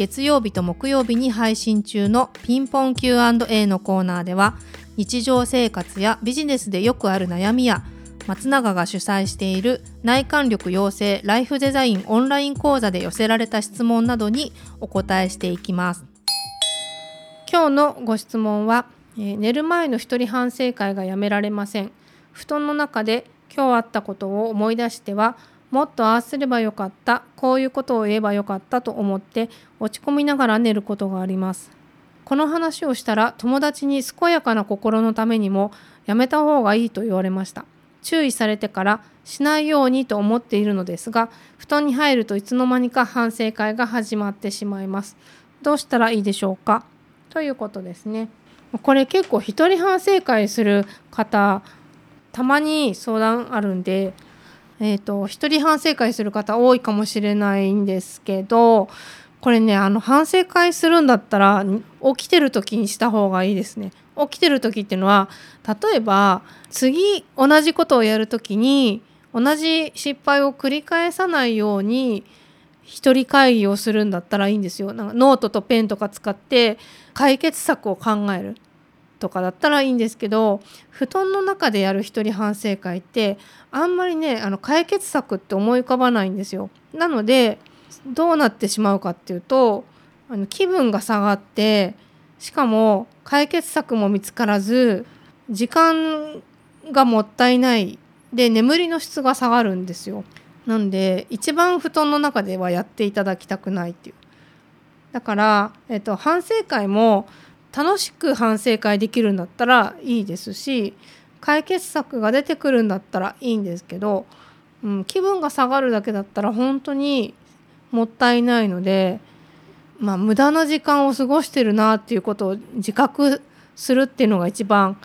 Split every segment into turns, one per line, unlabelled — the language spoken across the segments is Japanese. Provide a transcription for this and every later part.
月曜日と木曜日に配信中のピンポン Q&A のコーナーでは日常生活やビジネスでよくある悩みや松永が主催している内観力養成ライフデザインオンライン講座で寄せられた質問などにお答えしていきます。今日のご質問は、えー、寝る前の一人反省会がやめられません。布団の中で今日あったことを思い出してはもっとああすればよかった。こういうことを言えばよかったと思って落ち込みながら寝ることがあります。この話をしたら友達に健やかな心のためにもやめた方がいいと言われました。注意されてからしないようにと思っているのですが布団に入るといつの間にか反省会が始まってしまいます。どうしたらいいでしょうか？ということですね。これ結構一人反省会する方たまに相談あるんでえーと、一人反省会する方多いかもしれないんですけどこれねあの反省会するんだったら起きてる時にした方がいいですね。起きてる時っていうのは例えば次同じことをやる時に同じ失敗を繰り返さないように一人会議をするんだったらいいんですよ。なんかノートとペンとか使って解決策を考える。とかだったらいいんですけど布団の中でやる一人反省会ってあんまりねあの解決策って思い浮かばないんですよ。なのでどうなってしまうかっていうとあの気分が下がってしかも解決策も見つからず時間がもったいないで眠りの質が下がるんですよ。なんで一番布団の中ではやっていただきたくないっていう。だから、えっと、反省会も楽しく反省会できるんだったらいいですし解決策が出てくるんだったらいいんですけど、うん、気分が下がるだけだったら本当にもったいないので、まあ、無駄な時間を過ごしてるなっていうことを自覚するっていうのが一番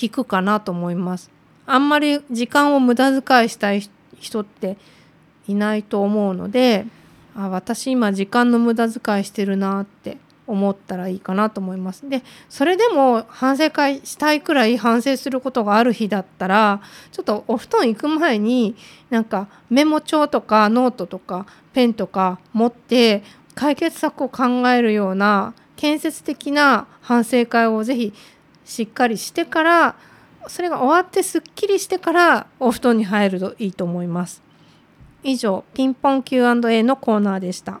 効くかなと思います。あんまり時間を無駄遣いしたい人っていないと思うのであ私今時間の無駄遣いしてるなって思ったらいいかなと思います。でそれでも反省会したいくらい反省することがある日だったらちょっとお布団行く前になんかメモ帳とかノートとかペンとか持って解決策を考えるような建設的な反省会をぜひしっかりしてからそれが終わってすっきりしてからお布団に入るといいと思います。以上ピンポン Q&A のコーナーでした。